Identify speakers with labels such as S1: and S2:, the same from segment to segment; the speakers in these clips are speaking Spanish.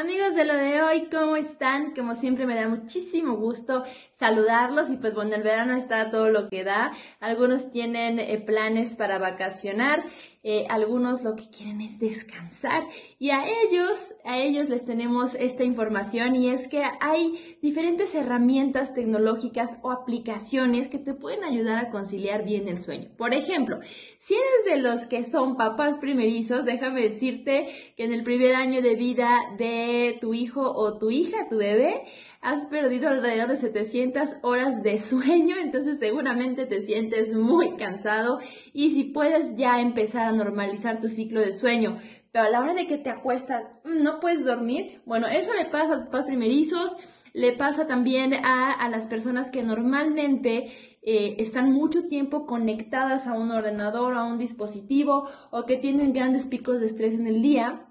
S1: Amigos de lo de hoy, ¿cómo están? Como siempre me da muchísimo gusto saludarlos y pues bueno, el verano está todo lo que da. Algunos tienen eh, planes para vacacionar, eh, algunos lo que quieren es descansar. Y a ellos, a ellos les tenemos esta información y es que hay diferentes herramientas tecnológicas o aplicaciones que te pueden ayudar a conciliar bien el sueño. Por ejemplo, si eres de los que son papás primerizos, déjame decirte que en el primer año de vida de tu hijo o tu hija, tu bebé, has perdido alrededor de 700 horas de sueño, entonces seguramente te sientes muy cansado. Y si puedes ya empezar a normalizar tu ciclo de sueño, pero a la hora de que te acuestas mm, no puedes dormir, bueno, eso le pasa a los papás primerizos, le pasa también a, las personas que normalmente eh, están mucho tiempo conectadas a un ordenador, a un dispositivo o que tienen grandes picos de estrés en el día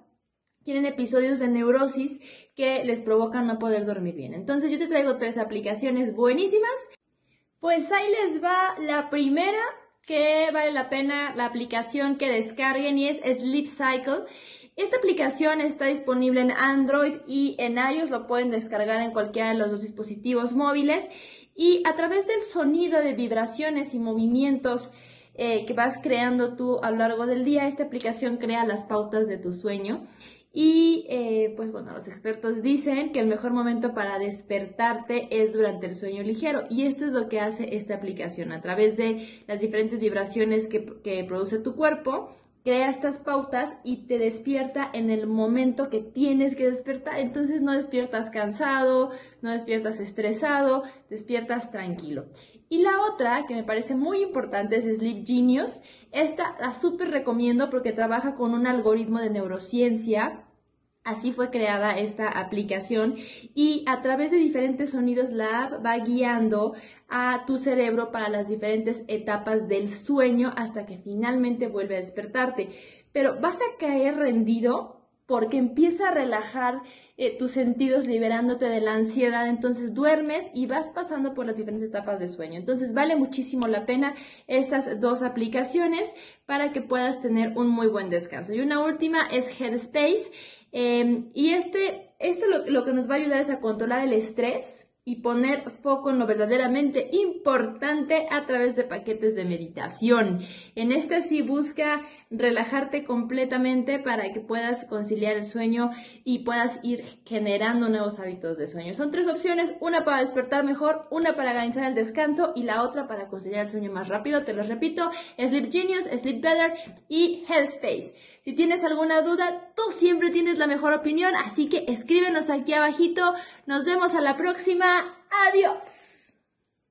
S1: tienen episodios de neurosis que les provocan no poder dormir bien. Entonces yo te traigo tres aplicaciones buenísimas. Pues ahí les va la primera que vale la pena la aplicación que descarguen y es Sleep Cycle. Esta aplicación está disponible en Android y en iOS, lo pueden descargar en cualquiera de los dos dispositivos móviles y a través del sonido de vibraciones y movimientos eh, que vas creando tú a lo largo del día, esta aplicación crea las pautas de tu sueño y eh, pues bueno, los expertos dicen que el mejor momento para despertarte es durante el sueño ligero. Y esto es lo que hace esta aplicación. A través de las diferentes vibraciones que, que produce tu cuerpo, crea estas pautas y te despierta en el momento que tienes que despertar. Entonces no despiertas cansado, no despiertas estresado, despiertas tranquilo. Y la otra que me parece muy importante es Sleep Genius. Esta la súper recomiendo porque trabaja con un algoritmo de neurociencia Así fue creada esta aplicación y a través de diferentes sonidos la app va guiando a tu cerebro para las diferentes etapas del sueño hasta que finalmente vuelve a despertarte. Pero vas a caer rendido porque empieza a relajar eh, tus sentidos liberándote de la ansiedad, entonces duermes y vas pasando por las diferentes etapas de sueño. Entonces vale muchísimo la pena estas dos aplicaciones para que puedas tener un muy buen descanso. Y una última es Headspace em, y este, esto lo que nos va a ayudar es a controlar el estrés y poner foco en lo verdaderamente importante a través de paquetes de meditación. En este sí busca relajarte completamente para que puedas conciliar el sueño y puedas ir generando nuevos hábitos de sueño. Son tres opciones, una para despertar mejor, una para organizar el descanso y la otra para conciliar el sueño más rápido. Te los repito, Sleep Genius, Sleep Better y Headspace. Si tienes alguna duda, tú siempre tienes la mejor opinión, así que escríbenos aquí abajito. Nos vemos a la próxima. Adiós.